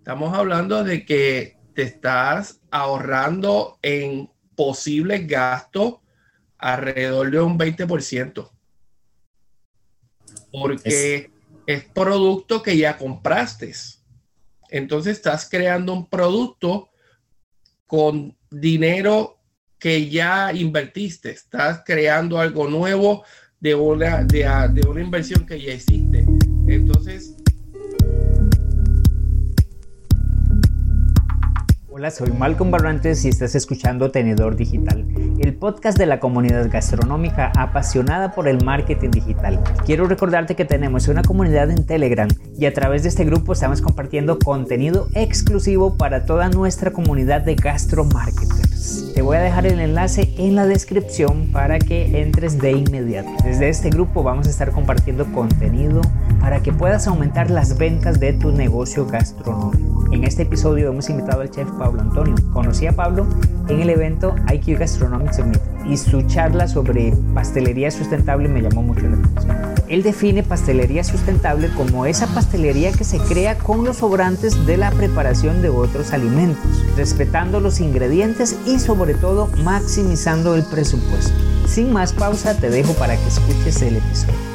Estamos hablando de que te estás ahorrando en posibles gastos alrededor de un 20%. Porque es, producto que ya compraste. Entonces estás creando un producto con dinero que ya invertiste. Estás creando algo nuevo de una, de, de una inversión que ya existe. Entonces, Hola, soy Malcolm Barrantes y estás escuchando Tenedor Digital, el podcast de la comunidad gastronómica apasionada por el marketing digital. Quiero recordarte que tenemos una comunidad en Telegram y a través de este grupo estamos compartiendo contenido exclusivo para toda nuestra comunidad de gastromarketers. Te voy a dejar el enlace en la descripción para que entres de inmediato. Desde este grupo vamos a estar compartiendo contenido para que puedas aumentar las ventas de tu negocio gastronómico. En este episodio hemos invitado al chef Pablo Antonio. Conocí a Pablo en el evento IQ Gastronomic Summit y su charla sobre pastelería sustentable me llamó mucho la atención. Él define pastelería sustentable como esa pastelería que se crea con los sobrantes de la preparación de otros alimentos, respetando los ingredientes y sobre todo maximizando el presupuesto. Sin más pausa, te dejo para que escuches el episodio.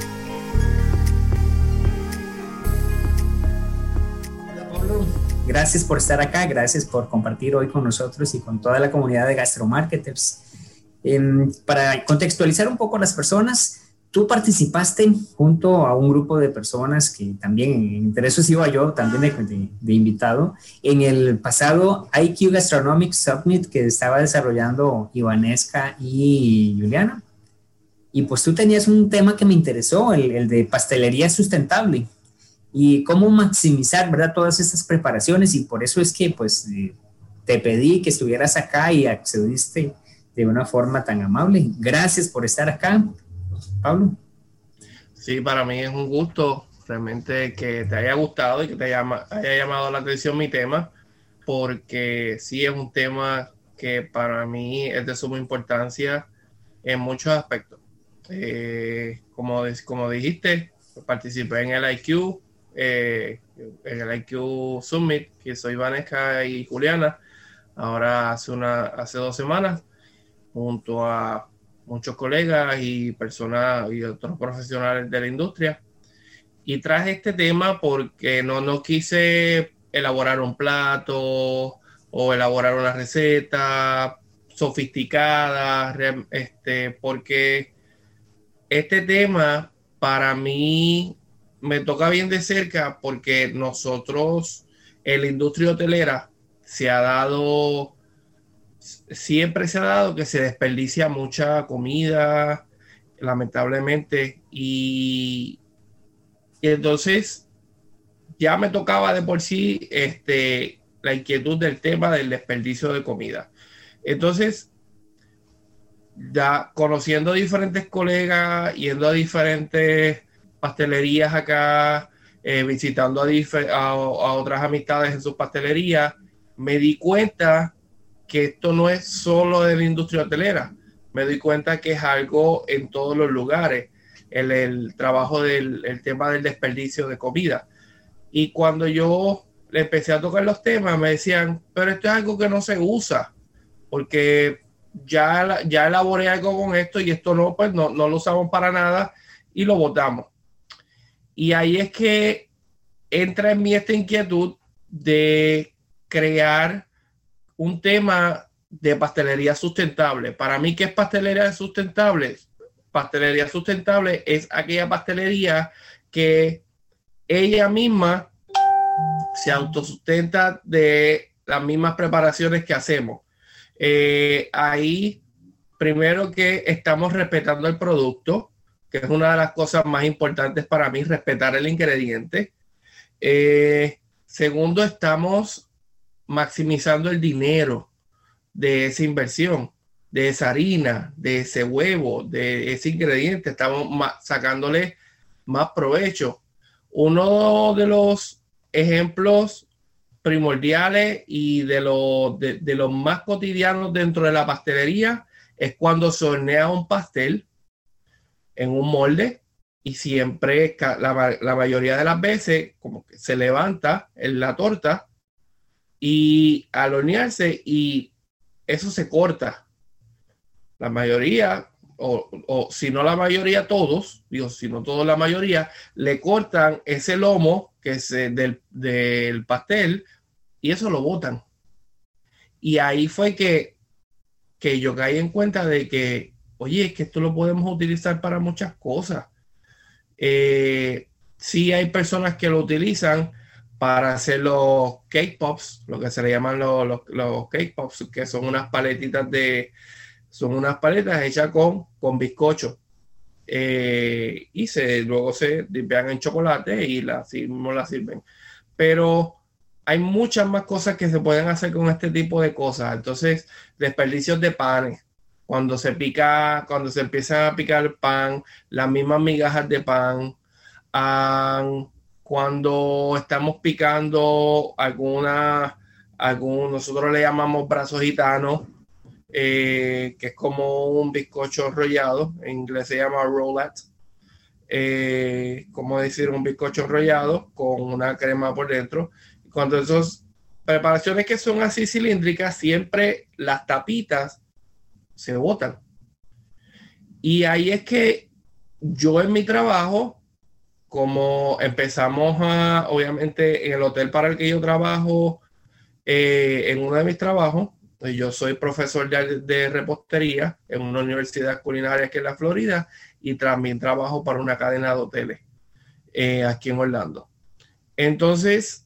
Gracias por estar acá, gracias por compartir hoy con nosotros y con toda la comunidad de gastromarketers. Em, para contextualizar un poco a las personas, tú participaste junto a un grupo de personas que también, entre esos iba yo también de, invitado, en el pasado IQ Gastronomic Summit que estaba desarrollando Ivanesca y Juliana. Y pues tú tenías un tema que me interesó, el, el de pastelería sustentable y cómo maximizar, ¿verdad? Todas estas preparaciones y por eso es que pues eh, te pedí que estuvieras acá y accediste de una forma tan amable. Gracias por estar acá, Pablo. Sí, para mí es un gusto realmente que te haya gustado y que te haya, llamado la atención mi tema, porque sí es un tema que para mí es de suma importancia en muchos aspectos. Eh, como, como dijiste, participé en el IQ, eh, en el IQ Summit, que soy Vanessa y Juliana, ahora hace, una, hace dos semanas, junto a muchos colegas y personas y otros profesionales de la industria. Y traje este tema porque no, no quise elaborar un plato o elaborar una receta sofisticada, este, porque este tema para mí me toca bien de cerca porque nosotros en la industria hotelera se ha dado, siempre se ha dado que se desperdicia mucha comida, lamentablemente, y, entonces ya me tocaba de por sí este, la inquietud del tema del desperdicio de comida. Entonces, ya conociendo diferentes colegas, yendo a diferentes pastelerías acá, eh, visitando a, a, otras amistades en sus pastelerías, me di cuenta que esto no es solo de la industria hotelera, me di cuenta que es algo en todos los lugares, el, trabajo del el tema del desperdicio de comida. Y cuando yo le empecé a tocar los temas, me decían, pero esto es algo que no se usa, porque ya, ya elaboré algo con esto y esto no, pues no, no lo usamos para nada y lo botamos. Y ahí es que entra en mí esta inquietud de crear un tema de pastelería sustentable. Para mí, ¿qué es pastelería sustentable? Pastelería sustentable es aquella pastelería que ella misma se autosustenta de las mismas preparaciones que hacemos. Eh, ahí, primero que estamos respetando el producto, que es una de las cosas más importantes para mí, respetar el ingrediente. Eh, segundo, estamos maximizando el dinero de esa inversión, de esa harina, de ese huevo, de ese ingrediente. Estamos sacándole más provecho. Uno de los ejemplos primordiales y de, de, de los más cotidianos dentro de la pastelería es cuando se hornea un pastel en un molde y siempre, la, mayoría de las veces, como que se levanta en la torta y al hornearse y eso se corta. La mayoría, o, si no la mayoría, todos, digo, si no todos, la mayoría, le cortan ese lomo que es eh, del, del pastel y eso lo botan. Y ahí fue que, que yo caí en cuenta de que, oye, es que esto lo podemos utilizar para muchas cosas. Eh, sí hay personas que lo utilizan para hacer los cake pops, lo que se le llaman los, los, cake pops, que son unas paletitas de, son unas paletas hechas con, con bizcocho. Eh, y se, luego se limpian en chocolate y la, no la sirven. Pero hay muchas más cosas que se pueden hacer con este tipo de cosas. Entonces, desperdicios de panes. Cuando se pica, cuando se empieza a picar pan, las mismas migajas de pan. cuando estamos picando alguna, algún, nosotros le llamamos brazos gitanos, eh, que es como un bizcocho enrollado, en inglés se llama roulette. Eh, como decir, un bizcocho enrollado con una crema por dentro cuando esas preparaciones que son así cilíndricas, siempre las tapitas se botan. Y ahí es que yo en mi trabajo, como empezamos a, obviamente, en el hotel para el que yo trabajo, eh, en uno de mis trabajos, pues yo soy profesor de, repostería en una universidad culinaria aquí en la Florida y también trabajo para una cadena de hoteles eh, aquí en Orlando. Entonces,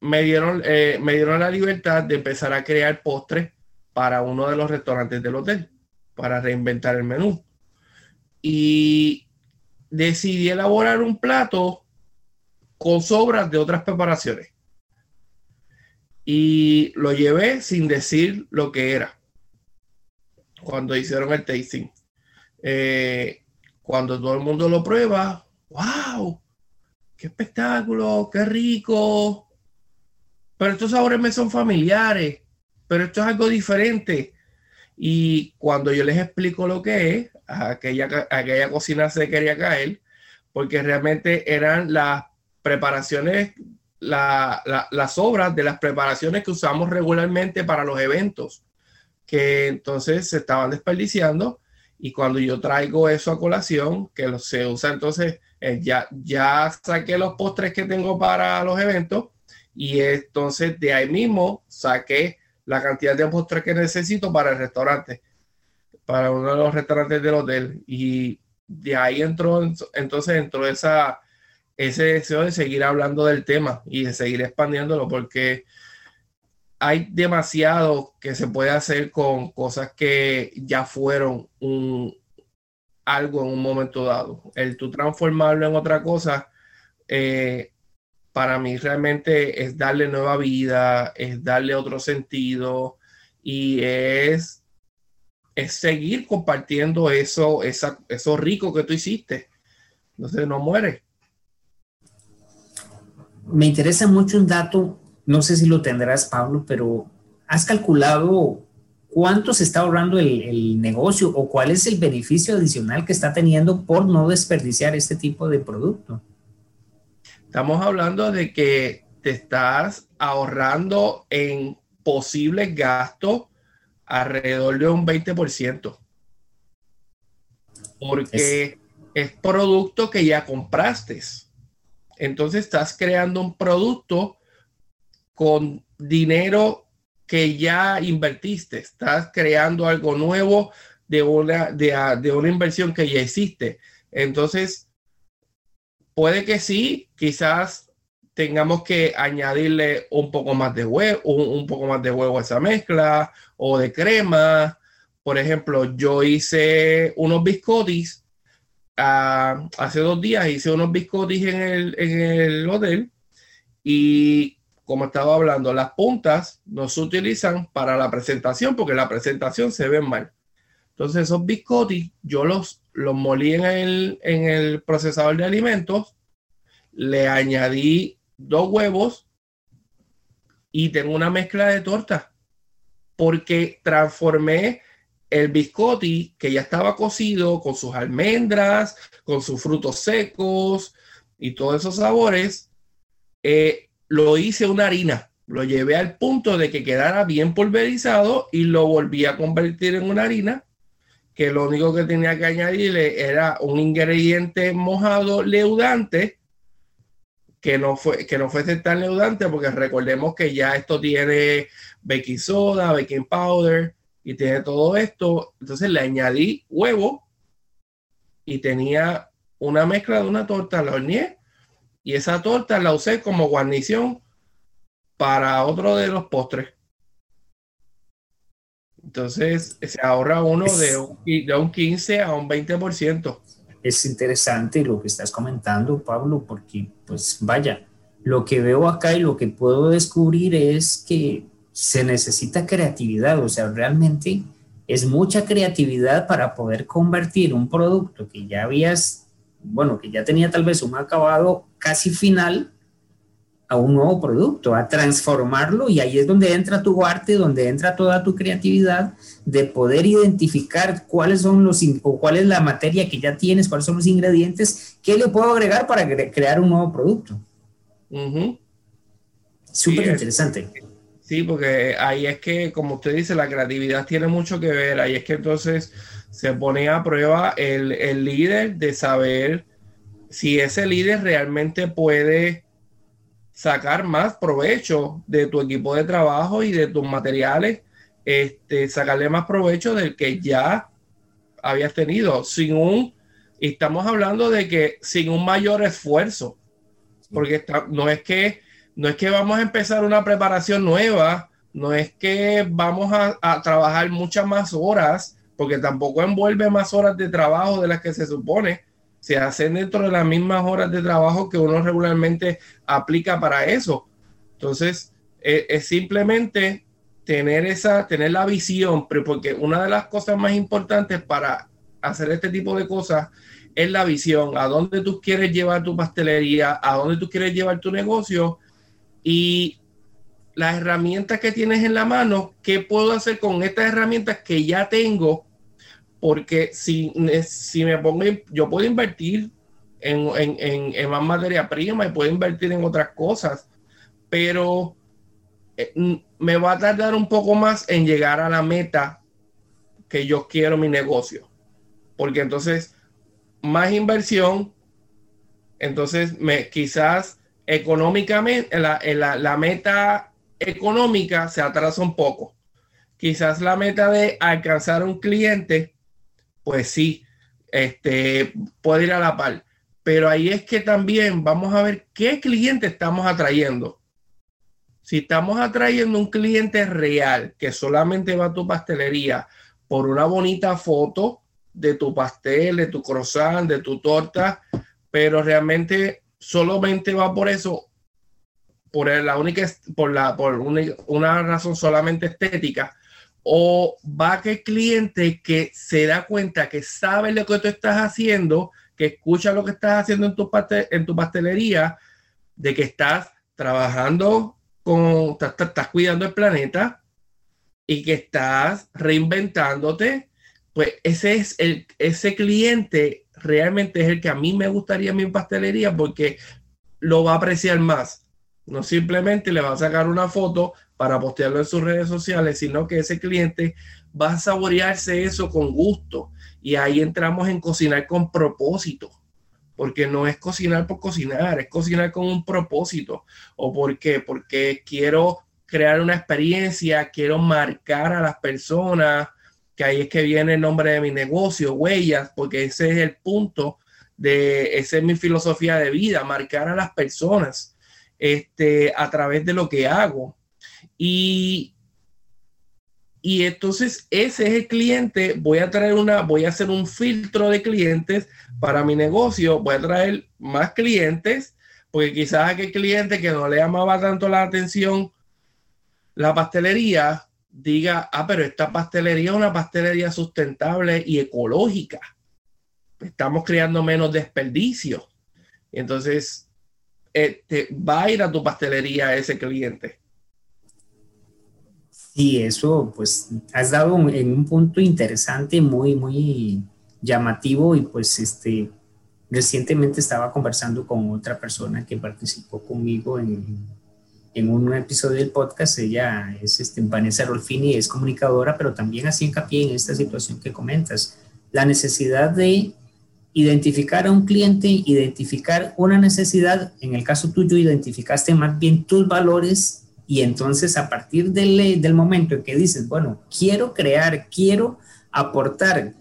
me dieron, eh, me dieron la libertad de empezar a crear postres para uno de los restaurantes del hotel, para reinventar el menú. Y decidí elaborar un plato con sobras de otras preparaciones. Y lo llevé sin decir lo que era. Cuando hicieron el tasting. Eh, cuando todo el mundo lo prueba, wow, qué espectáculo, qué rico, pero estos sabores me son familiares, pero esto es algo diferente. Y cuando yo les explico lo que es, aquella, aquella cocina se quería caer, porque realmente eran las preparaciones, las obras de las preparaciones que usamos regularmente para los eventos, que entonces se estaban desperdiciando. Y cuando yo traigo eso a colación, que se usa entonces, eh, ya, ya saqué los postres que tengo para los eventos y entonces de ahí mismo saqué la cantidad de postres que necesito para el restaurante, para uno de los restaurantes del hotel. Y de ahí entró, entonces entró esa, ese deseo de seguir hablando del tema y de seguir expandiéndolo porque hay demasiado que se puede hacer con cosas que ya fueron un, algo en un momento dado. El tú transformarlo en otra cosa eh, para mí realmente es darle nueva vida, es darle otro sentido y es, es seguir compartiendo eso, esa, rico que tú hiciste. Entonces no muere. Me interesa mucho un dato, no sé si lo tendrás, Pablo, pero ¿has calculado cuánto se está ahorrando el, el, negocio o cuál es el beneficio adicional que está teniendo por no desperdiciar este tipo de producto? Estamos hablando de que te estás ahorrando en posibles gastos alrededor de un 20%. Porque es, producto que ya compraste. Entonces estás creando un producto con dinero que ya invertiste. Estás creando algo nuevo de una, de, de una inversión que ya existe. Entonces, Puede que sí, quizás tengamos que añadirle un poco más de huevo, un, poco más de huevo a esa mezcla o de crema. Por ejemplo, yo hice unos biscotis ah, hace dos días, hice unos biscotis en el, en el hotel y como estaba hablando, las puntas no se utilizan para la presentación porque la presentación se ve mal. Entonces esos biscotis yo los los molí en el, procesador de alimentos, le añadí dos huevos y tengo una mezcla de torta porque transformé el biscotti que ya estaba cocido con sus almendras, con sus frutos secos y todos esos sabores, eh, lo hice una harina. Lo llevé al punto de que quedara bien pulverizado y lo volví a convertir en una harina que lo único que tenía que añadirle era un ingrediente mojado leudante que no fue que no fuese tan leudante porque recordemos que ya esto tiene baking soda, baking powder y tiene todo esto. Entonces le añadí huevo y tenía una mezcla de una torta, la horneé y esa torta la usé como guarnición para otro de los postres. Entonces se ahorra uno de, un, de un 15 a un 20%. Es interesante lo que estás comentando, Pablo, porque pues vaya, lo que veo acá y lo que puedo descubrir es que se necesita creatividad, o sea, realmente es mucha creatividad para poder convertir un producto que ya habías, bueno, que ya tenía tal vez un acabado casi final, a un nuevo producto, a transformarlo y ahí es donde entra tu arte, donde entra toda tu creatividad de poder identificar cuáles son los o cuál es la materia que ya tienes, cuáles son los ingredientes, qué le puedo agregar para crear un nuevo producto. Súper interesante. Sí, porque ahí es que, como usted dice, la creatividad tiene mucho que ver. Ahí es que entonces se pone a prueba el, el líder de saber si ese líder realmente puede sacar más provecho de tu equipo de trabajo y de tus materiales, este, sacarle más provecho del que ya habías tenido, sin un, estamos hablando de que sin un mayor esfuerzo, porque no es que no es que vamos a empezar una preparación nueva, no es que vamos a, a trabajar muchas más horas, porque tampoco envuelve más horas de trabajo de las que se supone, se hacen dentro de las mismas horas de trabajo que uno regularmente aplica para eso. Entonces, e, es, simplemente tener esa, tener la visión, porque una de las cosas más importantes para hacer este tipo de cosas es la visión, a dónde tú quieres llevar tu pastelería, a dónde tú quieres llevar tu negocio y las herramientas que tienes en la mano, qué puedo hacer con estas herramientas que ya tengo porque si, si me pongo, yo puedo invertir en, en, más materia prima y puedo invertir en otras cosas, pero eh, me va a tardar un poco más en llegar a la meta que yo quiero mi negocio, porque entonces más inversión, entonces me quizás económicamente la, la, la meta económica se atrasa un poco. Quizás la meta de alcanzar un cliente pues sí, este, puede ir a la par. Pero ahí es que también vamos a ver qué cliente estamos atrayendo. Si estamos atrayendo un cliente real que solamente va a tu pastelería por una bonita foto de tu pastel, de tu croissant, de tu torta, pero realmente solamente va por eso, por la única, por la, por una razón solamente estética, o va que el cliente que se da cuenta que sabe lo que tú estás haciendo, que escucha lo que estás haciendo en tu, en tu pastelería, de que estás trabajando con, estás, cuidando el planeta y que estás reinventándote, pues ese es el, ese cliente realmente es el que a mí me gustaría en mi pastelería porque lo va a apreciar más. No simplemente le va a sacar una foto para postearlo en sus redes sociales, sino que ese cliente va a saborearse eso con gusto. Y ahí entramos en cocinar con propósito, porque no es cocinar por cocinar, es cocinar con un propósito. ¿O por qué? Porque quiero crear una experiencia, quiero marcar a las personas, que ahí es que viene el nombre de mi negocio, huellas, porque ese es el punto de, esa es mi filosofía de vida, marcar a las personas este, a través de lo que hago. Y, y entonces ese es el cliente, voy a traer una, voy a hacer un filtro de clientes para mi negocio, voy a traer más clientes, porque quizás aquel cliente que no le llamaba tanto la atención la pastelería, diga, ah, pero esta pastelería es una pastelería sustentable y ecológica. Estamos creando menos desperdicio. Entonces, este, va a ir a tu pastelería ese cliente. Sí, eso pues has dado en un punto interesante, muy, muy llamativo y pues este, recientemente estaba conversando con otra persona que participó conmigo en, en un episodio del podcast, ella es este, Vanessa Rolfini, es comunicadora, pero también así hincapié en esta situación que comentas, la necesidad de identificar a un cliente, identificar una necesidad, en el caso tuyo identificaste más bien tus valores y entonces a partir del, del momento en que dices, bueno, quiero crear, quiero aportar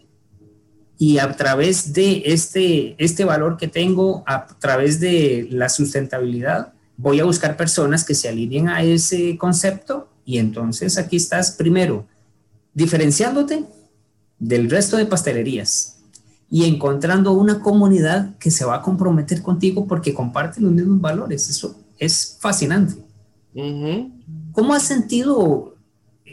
y a través de este, este valor que tengo, a través de la sustentabilidad, voy a buscar personas que se alineen a ese concepto y entonces aquí estás primero diferenciándote del resto de pastelerías y encontrando una comunidad que se va a comprometer contigo porque comparte los mismos valores. Eso es fascinante. ¿Cómo has sentido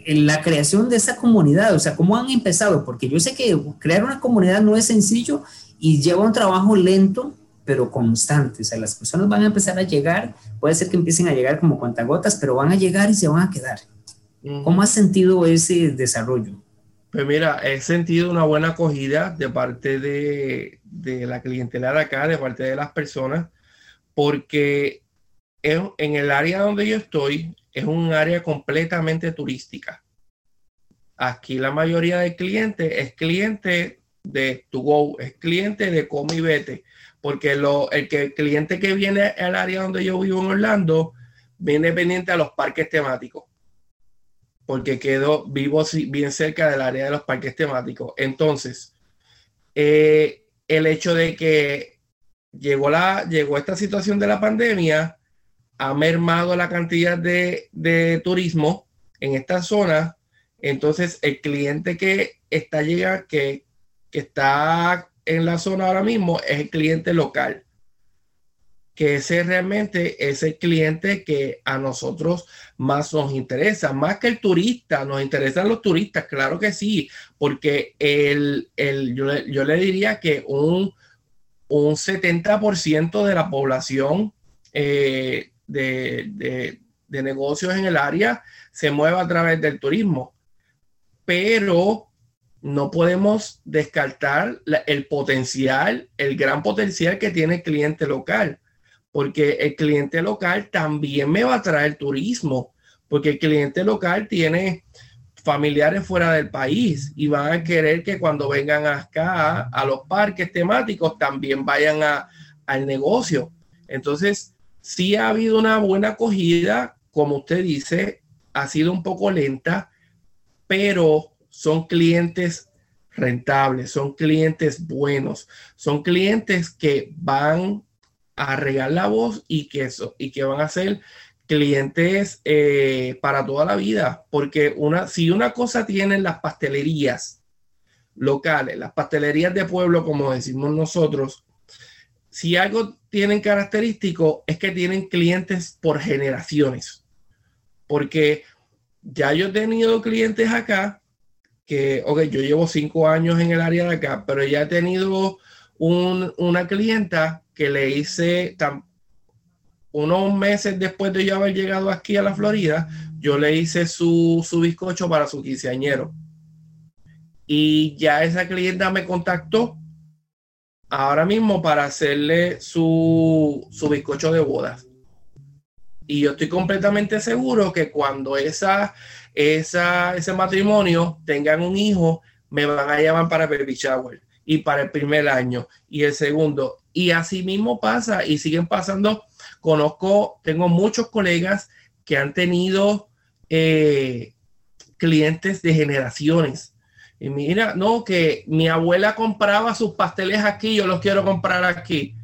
la creación de esa comunidad? O sea, ¿cómo han empezado? Porque yo sé que crear una comunidad no es sencillo y lleva un trabajo lento, pero constante. O sea, las personas van a empezar a llegar, puede ser que empiecen a llegar como cuentagotas, pero van a llegar y se van a quedar. ¿Cómo has sentido ese desarrollo? Pues mira, he sentido una buena acogida de parte de, de la clientela de acá, de parte de las personas, porque en, el área donde yo estoy es un área completamente turística. Aquí la mayoría de clientes es cliente de to go, es cliente de come y vete, porque lo, el, que, el cliente que viene al área donde yo vivo en Orlando viene pendiente a los parques temáticos, porque quedo vivo bien cerca del área de los parques temáticos. Entonces, eh, el hecho de que llegó, la, llegó esta situación de la pandemia, ha mermado la cantidad de, de turismo en esta zona. Entonces, el cliente que está llega, que, que está en la zona ahora mismo es el cliente local. Que ese realmente es el cliente que a nosotros más nos interesa, más que el turista, nos interesan los turistas, claro que sí, porque el, el yo, yo, le diría que un, un 70% de la población eh, de, negocios en el área se mueva a través del turismo. Pero no podemos descartar el potencial, el gran potencial que tiene el cliente local, porque el cliente local también me va a traer turismo, porque el cliente local tiene familiares fuera del país y van a querer que cuando vengan acá a los parques temáticos también vayan a, al negocio. Entonces, sí ha habido una buena acogida, como usted dice, ha sido un poco lenta, pero son clientes rentables, son clientes buenos, son clientes que van a regar la voz y que, eso, y que van a ser clientes eh, para toda la vida, porque una, si una cosa tienen las pastelerías locales, las pastelerías de pueblo, como decimos nosotros, si algo tienen característico es que tienen clientes por generaciones. Porque ya yo he tenido clientes acá que, ok, yo llevo cinco años en el área de acá, pero ya he tenido una clienta que le hice unos meses después de yo haber llegado aquí a la Florida, yo le hice su, su bizcocho para su quinceañero. Y ya esa clienta me contactó ahora mismo para hacerle su, su bizcocho de bodas. Y yo estoy completamente seguro que cuando esa, esa, ese matrimonio tengan un hijo, me van a llamar para baby shower y para el primer año y el segundo. Y así mismo pasa y siguen pasando. Conozco, tengo muchos colegas que han tenido eh, clientes de generaciones y mira, no, que mi abuela compraba sus pasteles aquí, yo los quiero comprar aquí.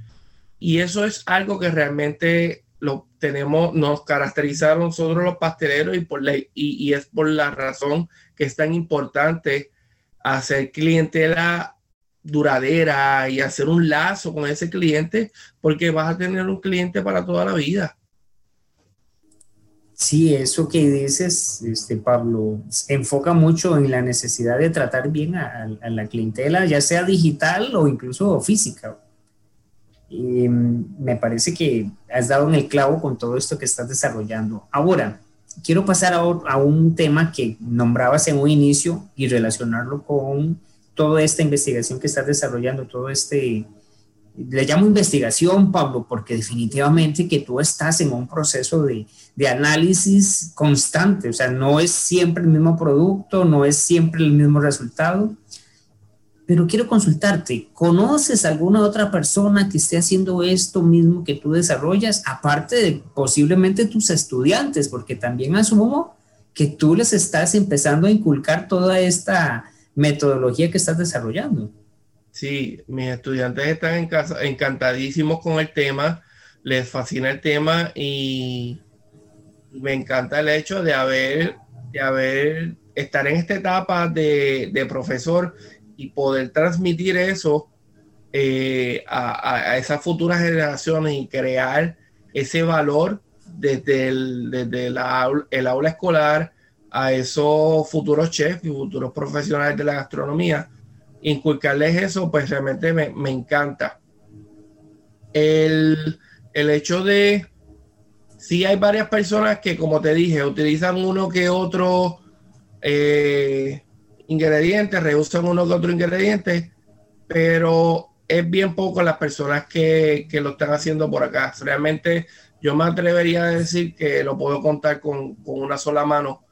Y eso es algo que realmente lo tenemos, nos caracteriza a nosotros los pasteleros y, por la, y, es por la razón que es tan importante hacer clientela duradera y hacer un lazo con ese cliente, porque vas a tener un cliente para toda la vida. Sí, eso que dices, este, Pablo, enfoca mucho en la necesidad de tratar bien a, la clientela, ya sea digital o incluso física. Y mm, me parece que has dado en el clavo con todo esto que estás desarrollando. Ahora, quiero pasar a, a un tema que nombrabas en un inicio y relacionarlo con toda esta investigación que estás desarrollando, todo este le llamo investigación, Pablo, porque definitivamente que tú estás en un proceso de, de, análisis constante, o sea, no es siempre el mismo producto, no es siempre el mismo resultado. Pero quiero consultarte, ¿conoces alguna otra persona que esté haciendo esto mismo que tú desarrollas, aparte de posiblemente tus estudiantes, porque también asumo que tú les estás empezando a inculcar toda esta metodología que estás desarrollando? Sí, mis estudiantes están en casa, encantadísimos con el tema, les fascina el tema y me encanta el hecho de haber, de haber, estar en esta etapa de, profesor y poder transmitir eso eh, a, esas futuras generaciones y crear ese valor desde el, desde el aula escolar a esos futuros chefs y futuros profesionales de la gastronomía inculcarles eso, pues realmente me, encanta. El, hecho de, sí hay varias personas que, como te dije, utilizan uno que otro eh, ingrediente, reusan uno que otro ingrediente, pero es bien poco las personas que, lo están haciendo por acá. Realmente yo me atrevería a decir que lo puedo contar con, con una sola mano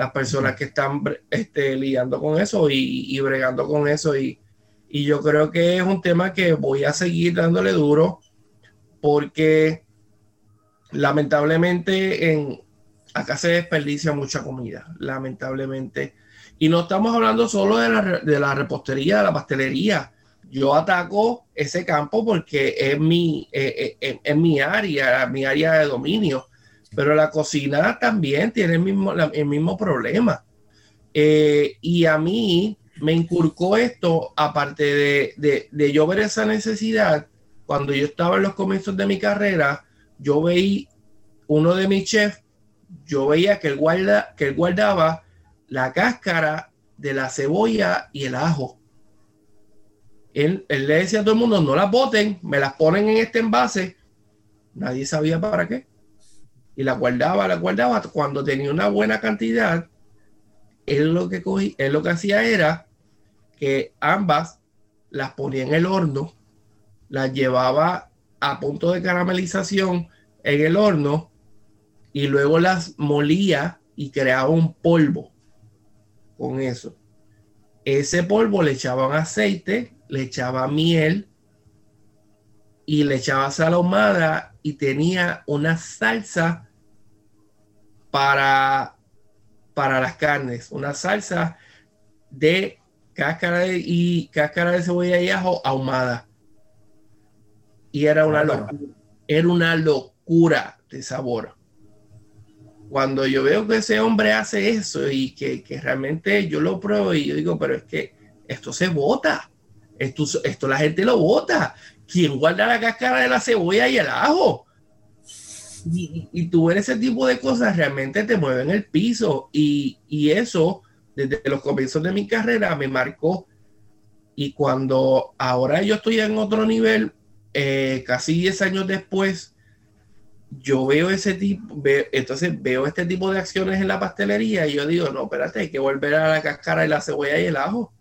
las personas que están este, lidiando con eso y, bregando con eso. Y, yo creo que es un tema que voy a seguir dándole duro porque lamentablemente en, acá se desperdicia mucha comida, lamentablemente. Y no estamos hablando solo de la, de la repostería, de la pastelería. Yo ataco ese campo porque es mi, eh, eh, es mi área, mi área de dominio pero la cocina también tiene el mismo, el mismo problema. Eh, y a mí me inculcó esto, aparte de, de, yo ver esa necesidad, cuando yo estaba en los comienzos de mi carrera, yo veía uno de mis chefs, yo veía que él, guarda, que guardaba la cáscara de la cebolla y el ajo. Él, él, le decía a todo el mundo, no las boten, me las ponen en este envase. Nadie sabía para qué y la guardaba, la guardaba. Cuando tenía una buena cantidad, él lo que cogí, él lo que hacía era que ambas las ponía en el horno, las llevaba a punto de caramelización en el horno y luego las molía y creaba un polvo con eso. Ese polvo le echaban aceite, le echaba miel y le echaba sal ahumada y tenía una salsa para, para las carnes, una salsa de cáscara de, y cáscara de cebolla y ajo ahumada. Y era una, locura, era una locura de sabor. Cuando yo veo que ese hombre hace eso y que, realmente yo lo pruebo y yo digo, pero es que esto se bota. Esto, esto la gente lo bota. ¿Quién guarda la cáscara de la cebolla y el ajo? Y, tú ver ese tipo de cosas realmente te mueven el piso. Y, eso, desde los comienzos de mi carrera, me marcó. Y cuando ahora yo estoy en otro nivel, eh, casi 10 años después, yo veo ese tipo, entonces veo este tipo de acciones en la pastelería y yo digo, no, espérate, hay que volver a la cáscara y la cebolla y el ajo.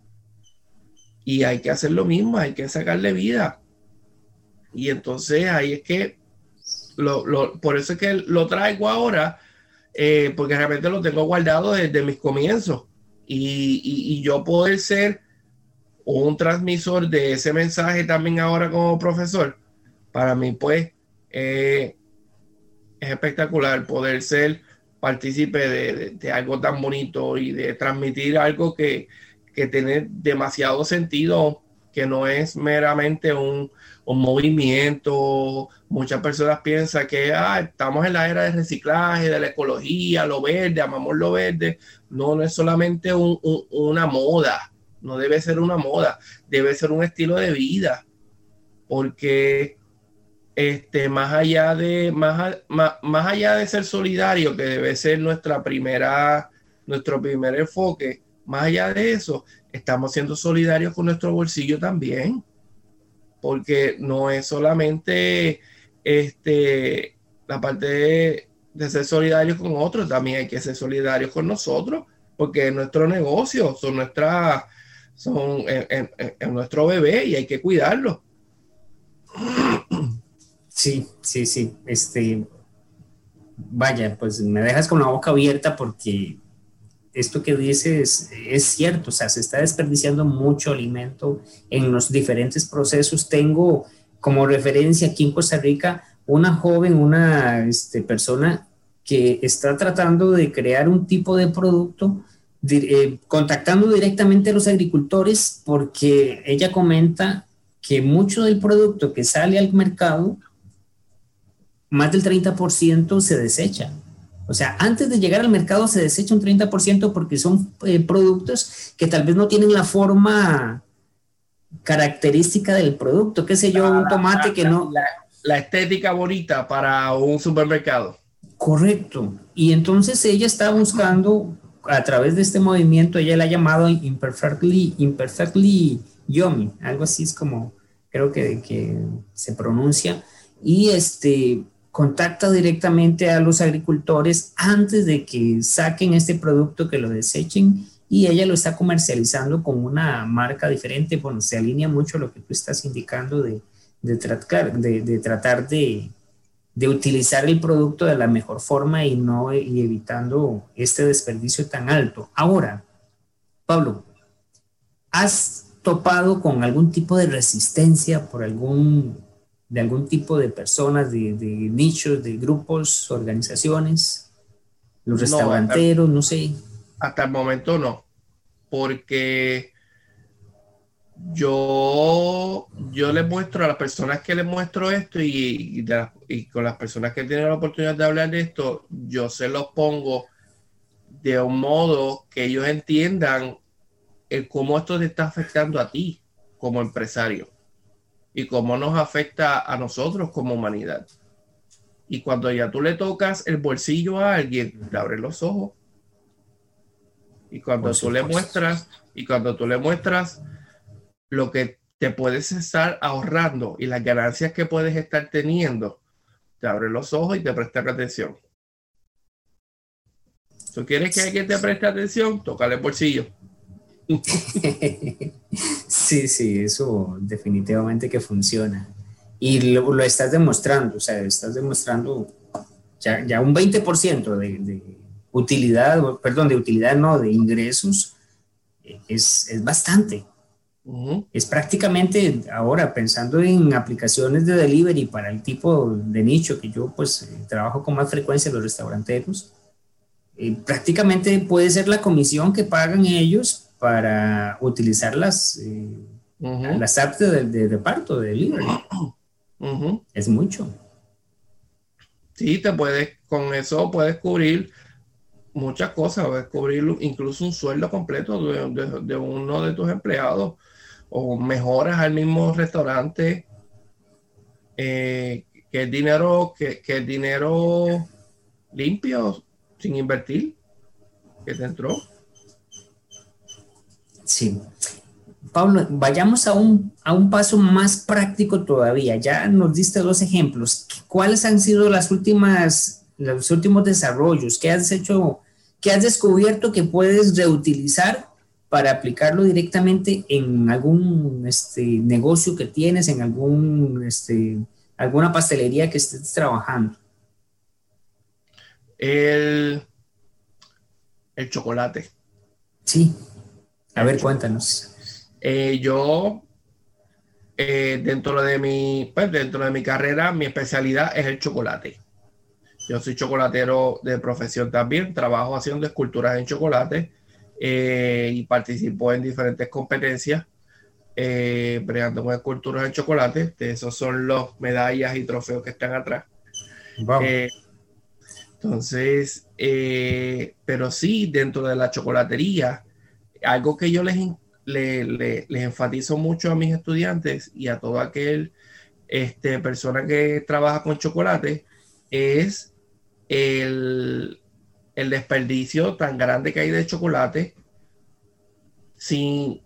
Y hay que hacer lo mismo, hay que sacarle vida. Y entonces ahí es que por eso es que lo traigo ahora, eh, porque realmente lo tengo guardado desde mis comienzos. Y, yo poder ser un transmisor de ese mensaje también ahora como profesor, para mí pues eh, es espectacular poder ser partícipe de, algo tan bonito y de transmitir algo que, que tiene demasiado sentido, que no es meramente un, un movimiento. Muchas personas piensan que ah, estamos en la era del reciclaje, de la ecología, lo verde, amamos lo verde. No, no es solamente una moda, no debe ser una moda, debe ser un estilo de vida, porque este, más, allá de, más, más, allá de ser solidario, que debe ser nuestra primera, nuestro primer enfoque, más allá de eso, estamos siendo solidarios con nuestro bolsillo también porque no es solamente este, la parte de, ser solidarios con otros, también hay que ser solidarios con nosotros, porque es nuestro negocio, son nuestra, son en, nuestro bebé y hay que cuidarlo. Sí, sí, sí. Este, vaya, pues me dejas con la boca abierta porque esto que dices es cierto, o sea, se está desperdiciando mucho alimento en los diferentes procesos. Tengo como referencia aquí en Costa Rica una joven, una este, persona que está tratando de crear un tipo de producto, eh, contactando directamente a los agricultores, porque ella comenta que mucho del producto que sale al mercado, más del 30% se desecha. O sea, antes de llegar al mercado se desecha un 30% porque son eh, productos que tal vez no tienen la forma característica del producto, qué sé yo, un tomate que no... La, estética bonita para un supermercado. Correcto. Y entonces ella está buscando, a través de este movimiento, ella la ha llamado imperfectly, imperfectly yummy, algo así es como, creo que, que se pronuncia. Y este, contacta directamente a los agricultores antes de que saquen este producto, que lo desechen y ella lo está comercializando con una marca diferente. Bueno, se alinea mucho lo que tú estás indicando de, de, tratar, de, tratar de, de, utilizar el producto de la mejor forma y no y evitando este desperdicio tan alto. Ahora, Pablo, ¿has topado con algún tipo de resistencia por algún de algún tipo de personas, de, de nichos, de grupos, organizaciones, los restauranteros, no sé. Hasta el momento no, porque yo, yo les muestro a las personas que les muestro esto y, y, con las personas que tienen la oportunidad de hablar de esto, yo se los pongo de un modo que ellos entiendan el cómo esto te está afectando a ti como empresario y cómo nos afecta a nosotros como humanidad. Y cuando ya tú le tocas el bolsillo a alguien, le abres los ojos. Y cuando tú le muestras, y cuando tú le muestras lo que te puedes estar ahorrando y las ganancias que puedes estar teniendo, te abre los ojos y te presta atención. ¿Tú quieres que alguien te preste atención? Tócale el bolsillo. sí, sí, eso definitivamente que funciona. Y lo, lo estás demostrando, o sea, estás demostrando ya, ya un 20% de, de, utilidad, perdón, de utilidad no, de ingresos, es, es bastante. Es prácticamente ahora pensando en aplicaciones de delivery para el tipo de nicho que yo pues eh, trabajo con más frecuencia los restauranteros, eh, prácticamente puede ser la comisión que pagan ellos para utilizar las, eh, las apps de, reparto de delivery. Es mucho. Sí, te puedes, con eso puedes cubrir muchas cosas, puedes cubrir incluso un sueldo completo de, uno de tus empleados o mejoras al mismo restaurante. Eh, que dinero, que, que dinero limpio, sin invertir, que te entró. Sí. Pablo, vayamos a un, a un paso más práctico todavía. Ya nos diste dos ejemplos. ¿Cuáles han sido las últimas, los últimos desarrollos? ¿Qué has hecho, qué has descubierto que puedes reutilizar para aplicarlo directamente en algún este, negocio que tienes, en algún, este, alguna pastelería que estés trabajando? El, el chocolate. Sí. A ver, cuéntanos. Eh, yo, eh, dentro, de mi, pues, dentro de mi carrera, mi especialidad es el chocolate. Yo soy chocolatero de profesión también, trabajo haciendo esculturas en chocolate eh, y participo en diferentes competencias, eh, bregando con esculturas en chocolate. esos son los medallas y trofeos que están atrás. entonces, pero sí, dentro de la chocolatería, algo que yo les, enfatizo mucho a mis estudiantes y a toda aquel este, persona que trabaja con chocolate es el, desperdicio tan grande que hay de chocolate sin,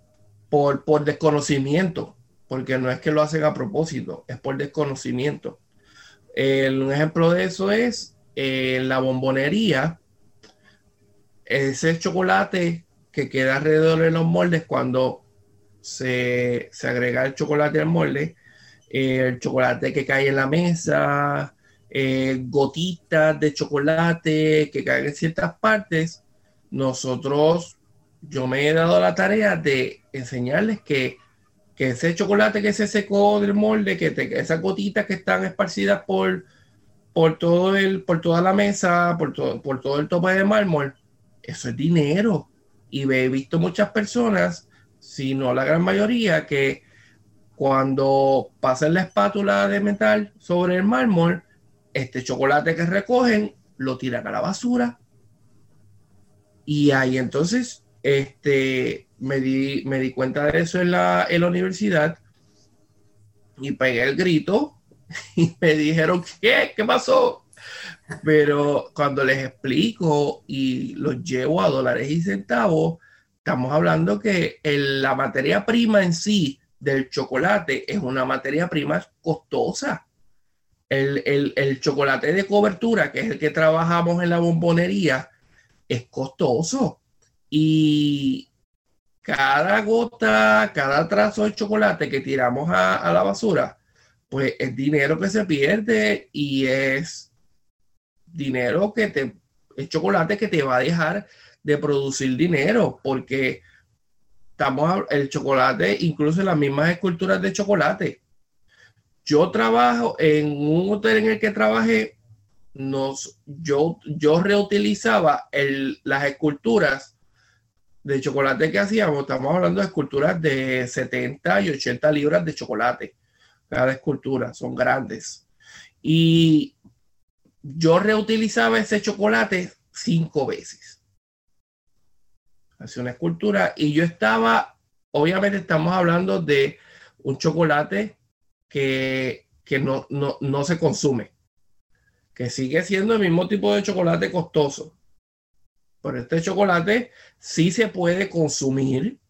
por, por desconocimiento, porque no es que lo hacen a propósito, es por desconocimiento. un ejemplo de eso es en la bombonería, ese chocolate que queda alrededor de los moldes cuando se, agrega el chocolate al molde, eh, el chocolate que cae en la mesa, eh, gotitas de chocolate que caen en ciertas partes, nosotros, yo me he dado la tarea de enseñarles que, ese chocolate que se secó del molde, que esas gotitas que están esparcidas por, por, todo el, por toda la mesa, por por todo el tope de mármol, eso es dinero. Y he visto muchas personas, si no la gran mayoría, que cuando pasan la espátula de metal sobre el mármol, este chocolate que recogen lo tiran a la basura. Y ahí entonces este, me, di, me di cuenta de eso en la, en la universidad y pegué el grito y me dijeron, ¿qué? ¿Qué pasó? Pero cuando les explico y los llevo a dólares y centavos, estamos hablando que la materia prima en sí del chocolate es una materia prima costosa. El, el, chocolate de cobertura, que es el que trabajamos en la bombonería, es costoso. Y cada gota, cada trazo de chocolate que tiramos a la basura, pues es dinero que se pierde y es dinero que te, es chocolate que te va a dejar de producir dinero, porque estamos, el chocolate, incluso las mismas esculturas de chocolate. Yo trabajo en un hotel en el que trabajé, nos, yo, yo reutilizaba el, las esculturas de chocolate que hacíamos, estamos hablando de esculturas de 70 y 80 libras de chocolate cada escultura, son grandes. Y yo reutilizaba ese chocolate cinco veces. Hacía una escultura y yo estaba, obviamente estamos hablando de un chocolate que, no, no, no se consume, que sigue siendo el mismo tipo de chocolate costoso. Pero este chocolate sí se puede consumir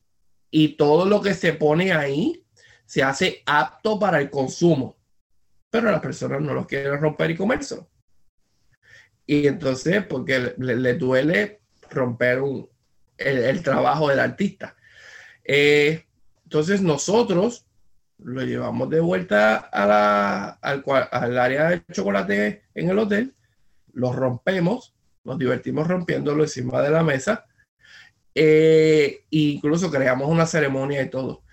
y todo lo que se pone ahí se hace apto para el consumo, pero las personas no lo quieren romper y comerse. Y entonces, porque le, duele romper el, trabajo del artista. Eh, entonces nosotros lo llevamos de vuelta al, área de chocolate en el hotel, lo rompemos, nos divertimos rompiéndolo encima de la mesa, e incluso creamos una ceremonia y todo.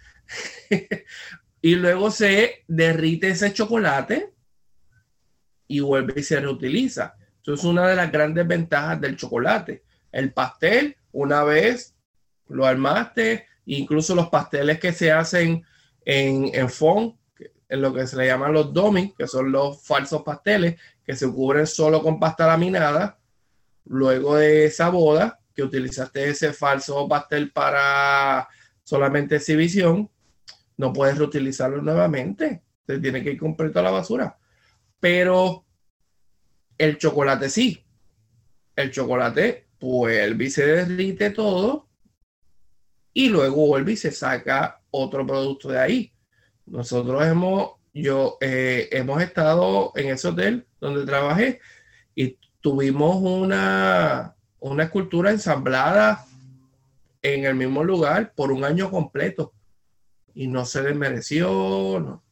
y luego se derrite ese chocolate y vuelve y se reutiliza. Es una de las grandes ventajas del chocolate. El pastel, una vez lo armaste, incluso los pasteles que se hacen en, en fond, en lo que se le llaman los dummies, que son los falsos pasteles, que se cubren solo con pasta laminada. Luego de esa boda, que utilizaste ese falso pastel para solamente exhibición, no puedes reutilizarlo nuevamente. Se tiene que ir completo a la basura. Pero el chocolate sí. El chocolate vuelve y se derrite todo y luego vuelve y se saca otro producto de ahí. Nosotros hemos, yo, eh, hemos estado en ese hotel donde trabajé y tuvimos una, una escultura ensamblada en el mismo lugar por un año completo y no se desmereció,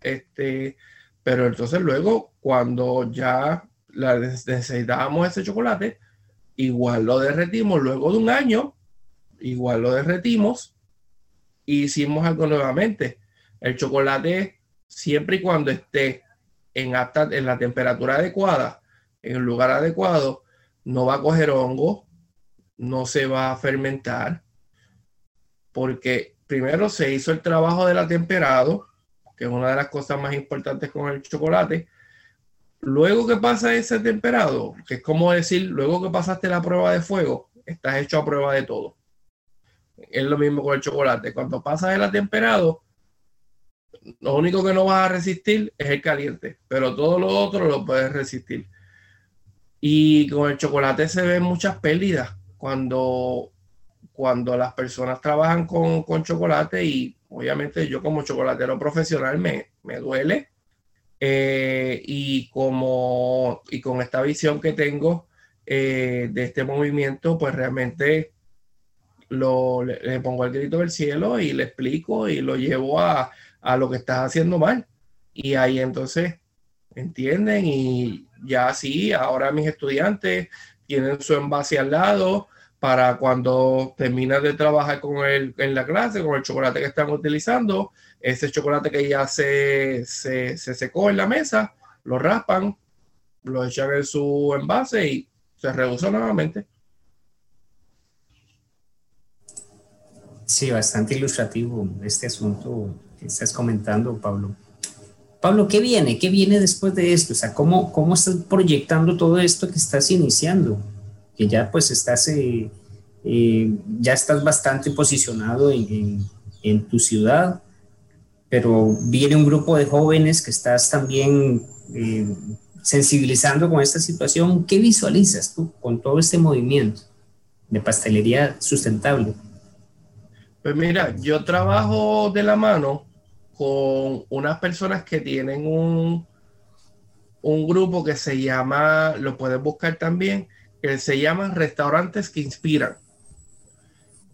este, pero entonces luego cuando ya la necesitábamos ese chocolate, igual lo derretimos luego de un año, igual lo derretimos e hicimos algo nuevamente. El chocolate, siempre y cuando esté en, en la temperatura adecuada, en el lugar adecuado, no va a coger hongo, no se va a fermentar, porque primero se hizo el trabajo del atemperado, que es una de las cosas más importantes con el chocolate. Luego que pasa ese temperado, que es como decir, luego que pasaste la prueba de fuego, estás hecho a prueba de todo. Es lo mismo con el chocolate. Cuando pasas el atemperado, lo único que no vas a resistir es el caliente, pero todo lo otro lo puedes resistir. Y con el chocolate se ven muchas pérdidas cuando cuando las personas trabajan con, chocolate y obviamente yo como chocolatero profesional me, duele eh, y como y con esta visión que tengo eh, de este movimiento pues realmente lo, le, pongo el grito del cielo y le explico y lo llevo a, a lo que estás haciendo mal. Y ahí entonces entienden y ya sí, ahora mis estudiantes tienen su envase al lado para cuando terminan de trabajar con él en la clase, con el chocolate que están utilizando, ese chocolate que ya se, se, se secó en la mesa, lo raspan, lo echan en su envase y se reduce nuevamente. Sí, bastante ilustrativo este asunto que estás comentando, Pablo. Pablo, ¿qué viene? ¿Qué viene después de esto? O sea, ¿cómo, cómo estás proyectando todo esto que estás iniciando? Que ya pues estás, eh, eh, ya estás bastante posicionado en, en, tu ciudad, pero viene un grupo de jóvenes que estás también eh, sensibilizando con esta situación. ¿Qué visualizas tú con todo este movimiento de pastelería sustentable? Pues mira, yo trabajo de la mano con unas personas que tienen un, un grupo que se llama, lo puedes buscar también, que se llaman Restaurantes que Inspiran.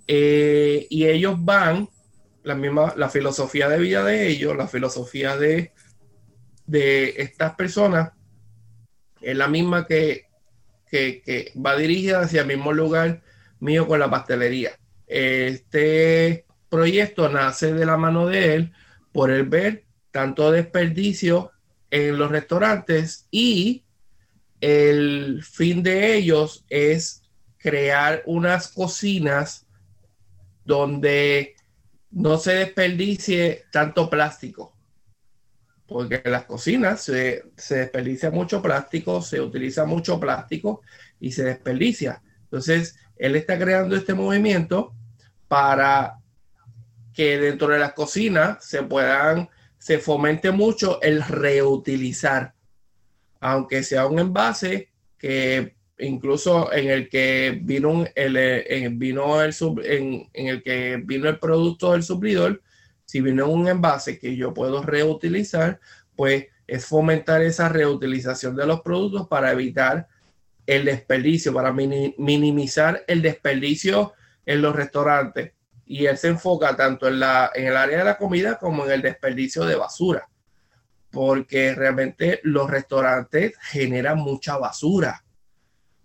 Eh, y ellos van, la misma, la filosofía de vida de ellos, la filosofía de, de estas personas, es la misma que, que, que va dirigida hacia el mismo lugar mío con la pastelería. Este proyecto nace de la mano de él por el ver tanto desperdicio en los restaurantes y el fin de ellos es crear unas cocinas donde no se desperdicie tanto plástico. Porque en las cocinas se, se desperdicia mucho plástico, se utiliza mucho plástico y se desperdicia. Entonces, él está creando este movimiento para que dentro de las cocinas se puedan, se fomente mucho el reutilizar, aunque sea un envase que incluso en el que vino el, en, vino el en, en, el que vino el producto del suplidor, si vino un envase que yo puedo reutilizar, pues es fomentar esa reutilización de los productos para evitar el desperdicio, para minimizar el desperdicio en los restaurantes. Y él se enfoca tanto en, la, en el área de la comida como en el desperdicio de basura, porque realmente los restaurantes generan mucha basura,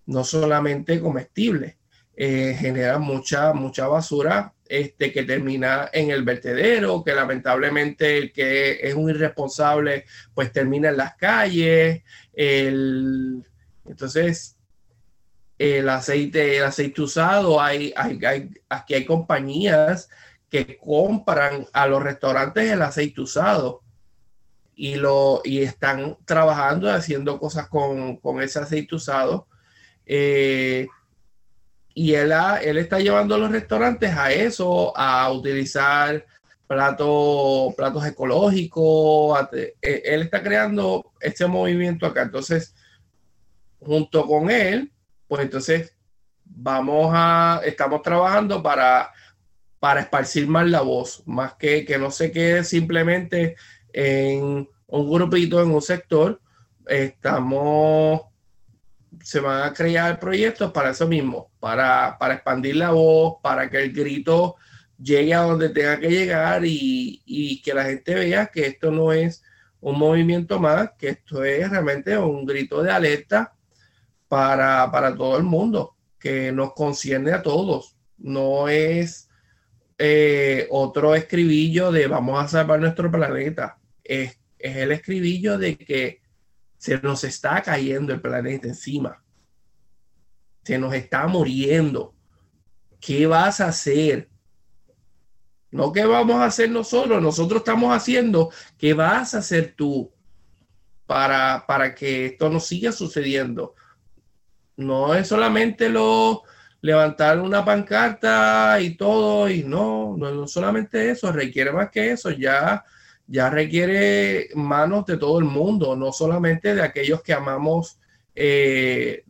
no solamente comestible, eh, generan mucha, mucha basura este, que termina en el vertedero, que lamentablemente el que es un irresponsable, pues termina en las calles. El, entonces, el aceite, el aceite usado, hay, hay, aquí hay compañías que compran a los restaurantes el aceite usado y, lo, y están trabajando, haciendo cosas con, con ese aceite usado. Eh, y él, él está llevando a los restaurantes a eso, a utilizar platos, platos ecológicos. Eh, él está creando este movimiento acá. Entonces, junto con él, pues entonces vamos a, estamos trabajando para, para esparcir más la voz, más que que no se quede simplemente en un grupito, en un sector. Estamos, se van a crear proyectos para eso mismo, para, para expandir la voz, para que el grito llegue a donde tenga que llegar y, y que la gente vea que esto no es un movimiento más, que esto es realmente un grito de alerta para, para todo el mundo, que nos concierne a todos. No es eh, otro escribillo de vamos a salvar nuestro planeta. Es, es el escribillo de que se nos está cayendo el planeta encima. Se nos está muriendo. ¿Qué vas a hacer? No qué vamos a hacer nosotros, nosotros estamos haciendo, ¿qué vas a hacer tú para, para que esto no siga sucediendo? No es solamente lo levantar una pancarta y todo, y no, no, solamente eso, requiere más que eso, ya, ya requiere manos de todo el mundo, no solamente de aquellos que amamos, eh,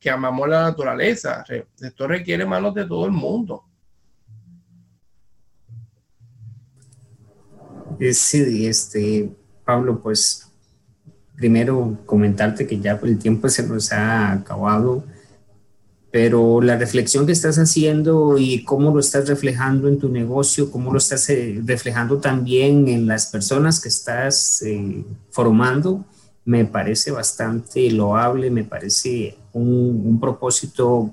que, amamos la naturaleza, esto requiere manos de todo el mundo. Eh, sí, este, Pablo, pues primero comentarte que ya el tiempo se nos ha acabado, pero la reflexión que estás haciendo y cómo lo estás reflejando en tu negocio, cómo lo estás eh, reflejando también en las personas que estás eh, formando, me parece bastante loable, me parece un, un, propósito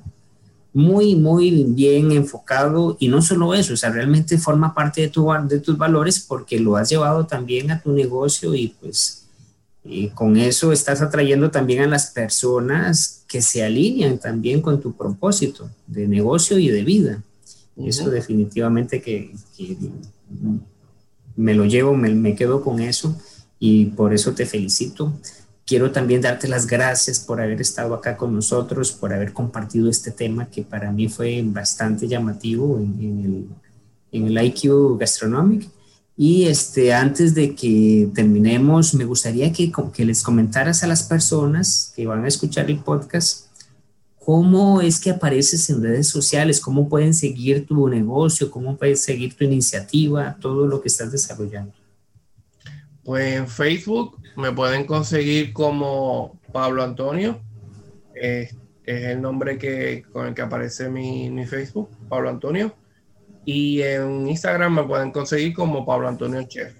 muy, muy bien enfocado. Y no solo eso, o sea, realmente forma parte de, tu, de tus valores porque lo has llevado también a tu negocio y pues y con eso estás atrayendo también a las personas que se alinean también con tu propósito de negocio y de vida. Eso definitivamente que, me lo llevo, me, me, quedo con eso y por eso te felicito. Quiero también darte las gracias por haber estado acá con nosotros, por haber compartido este tema que para mí fue bastante llamativo en, el, en el IQ Gastronomic y este, antes de que terminemos, me gustaría que, que les comentaras a las personas que van a escuchar el podcast cómo es que apareces en redes sociales, cómo pueden seguir tu negocio, cómo pueden seguir tu iniciativa, todo lo que estás desarrollando. Pues en Facebook me pueden conseguir como Pablo Antonio. es el nombre que, con el que aparece mi, mi Facebook, Pablo Antonio. Y en Instagram me pueden conseguir como Pablo Antonio Chef.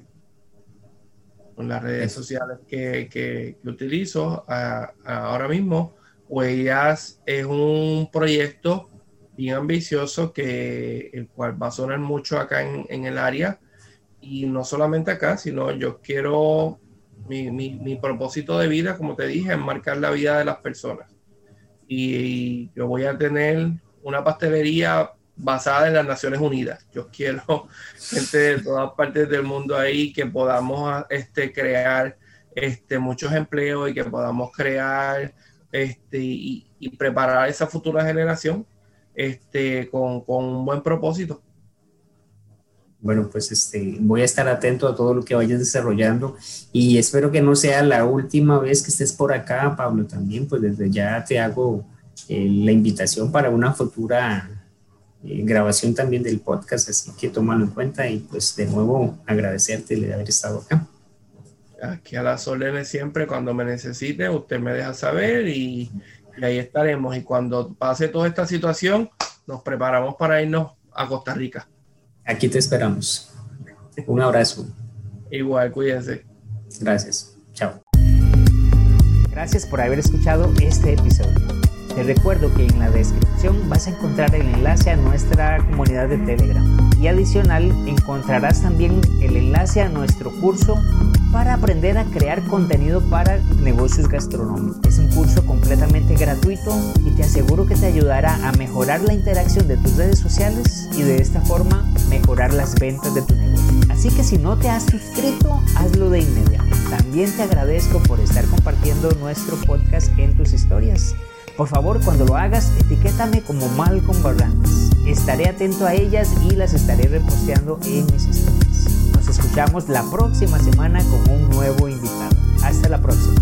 En las redes sociales que, que, utilizo ahora mismo, Huellas es un proyecto bien ambicioso que el cual va a sonar mucho acá en, en el área y no solamente acá, sino yo quiero mi, mi, mi, propósito de vida, como te dije, es marcar la vida de las personas. Y yo voy a tener una pastelería basada en las Naciones Unidas. Yo quiero gente de todas partes del mundo ahí que podamos este, crear este, muchos empleos y que podamos crear este, y, preparar esa futura generación este, con, con, un buen propósito. Bueno, pues este, voy a estar atento a todo lo que vayas desarrollando y espero que no sea la última vez que estés por acá, Pablo. También, pues desde ya te hago eh, la invitación para una futura grabación también del podcast, así que tómalo en cuenta y pues de nuevo agradecerte de haber estado acá. Aquí a las órdenes siempre, cuando me necesite, usted me deja saber y, y ahí estaremos. Y cuando pase toda esta situación, nos preparamos para irnos a Costa Rica. Aquí te esperamos. Un abrazo. Igual, cuídense. Gracias. Chao. Gracias por haber escuchado este episodio. Te recuerdo que en la descripción vas a encontrar el enlace a nuestra comunidad de Telegram y adicional encontrarás también el enlace a nuestro curso para aprender a crear contenido para negocios gastronómicos. Es un curso completamente gratuito y te aseguro que te ayudará a mejorar la interacción de tus redes sociales y de esta forma mejorar las ventas de tu negocio. Así que si no te has suscrito, hazlo de inmediato. También te agradezco por estar compartiendo nuestro podcast en tus historias. Por favor, cuando lo hagas, etiquétame como Malcolm Barrantes. Estaré atento a ellas y las estaré reposteando en mis historias. Nos escuchamos la próxima semana con un nuevo invitado. Hasta la próxima.